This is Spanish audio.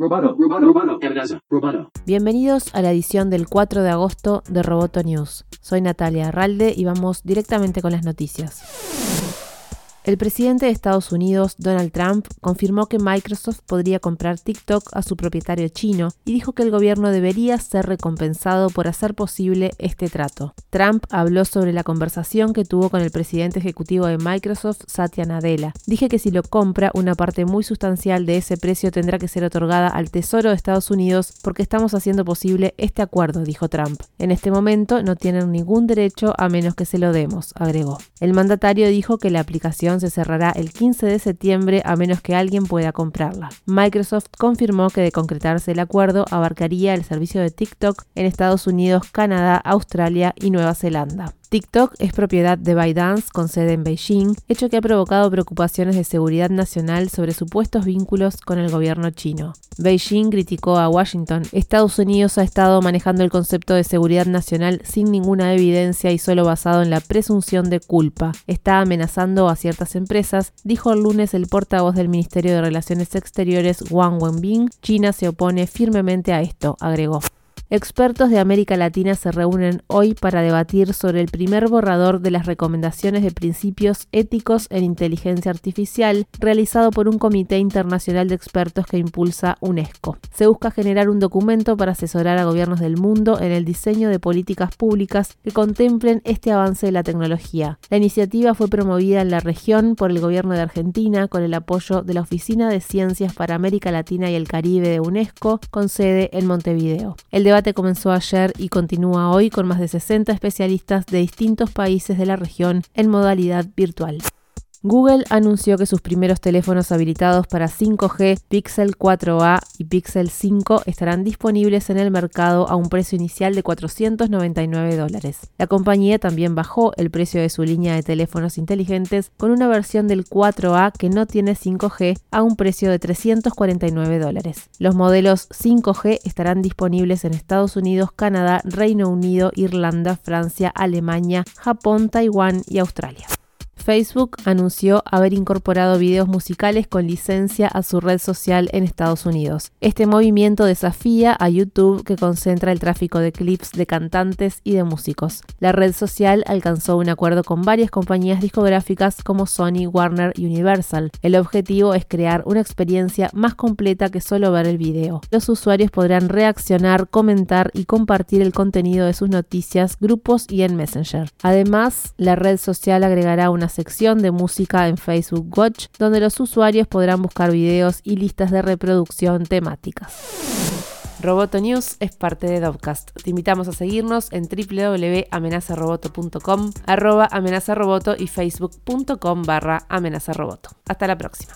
Roboto, roboto, roboto. Bienvenidos a la edición del 4 de agosto de Roboto News. Soy Natalia Arralde y vamos directamente con las noticias. El presidente de Estados Unidos, Donald Trump, confirmó que Microsoft podría comprar TikTok a su propietario chino y dijo que el gobierno debería ser recompensado por hacer posible este trato. Trump habló sobre la conversación que tuvo con el presidente ejecutivo de Microsoft, Satya Nadella. Dije que si lo compra, una parte muy sustancial de ese precio tendrá que ser otorgada al Tesoro de Estados Unidos porque estamos haciendo posible este acuerdo, dijo Trump. En este momento no tienen ningún derecho a menos que se lo demos, agregó. El mandatario dijo que la aplicación se cerrará el 15 de septiembre a menos que alguien pueda comprarla. Microsoft confirmó que de concretarse el acuerdo abarcaría el servicio de TikTok en Estados Unidos, Canadá, Australia y Nueva Zelanda. TikTok es propiedad de ByteDance con sede en Beijing, hecho que ha provocado preocupaciones de seguridad nacional sobre supuestos vínculos con el gobierno chino. Beijing criticó a Washington. Estados Unidos ha estado manejando el concepto de seguridad nacional sin ninguna evidencia y solo basado en la presunción de culpa. Está amenazando a ciertas empresas, dijo el lunes el portavoz del Ministerio de Relaciones Exteriores Wang Wenbin. China se opone firmemente a esto, agregó. Expertos de América Latina se reúnen hoy para debatir sobre el primer borrador de las recomendaciones de principios éticos en inteligencia artificial realizado por un comité internacional de expertos que impulsa UNESCO. Se busca generar un documento para asesorar a gobiernos del mundo en el diseño de políticas públicas que contemplen este avance de la tecnología. La iniciativa fue promovida en la región por el gobierno de Argentina con el apoyo de la Oficina de Ciencias para América Latina y el Caribe de UNESCO con sede en Montevideo. El debate comenzó ayer y continúa hoy con más de 60 especialistas de distintos países de la región en modalidad virtual. Google anunció que sus primeros teléfonos habilitados para 5G Pixel 4a y Pixel 5 estarán disponibles en el mercado a un precio inicial de 499 dólares. La compañía también bajó el precio de su línea de teléfonos inteligentes con una versión del 4a que no tiene 5G a un precio de 349 dólares. Los modelos 5G estarán disponibles en Estados Unidos, Canadá, Reino Unido, Irlanda, Francia, Alemania, Japón, Taiwán y Australia. Facebook anunció haber incorporado videos musicales con licencia a su red social en Estados Unidos. Este movimiento desafía a YouTube que concentra el tráfico de clips de cantantes y de músicos. La red social alcanzó un acuerdo con varias compañías discográficas como Sony, Warner y Universal. El objetivo es crear una experiencia más completa que solo ver el video. Los usuarios podrán reaccionar, comentar y compartir el contenido de sus noticias, grupos y en Messenger. Además, la red social agregará una sección de música en Facebook Watch, donde los usuarios podrán buscar videos y listas de reproducción temáticas. Roboto News es parte de Dovcast. Te invitamos a seguirnos en www.amenazaroboto.com, arroba amenazaroboto y facebook.com barra amenazaroboto. Hasta la próxima.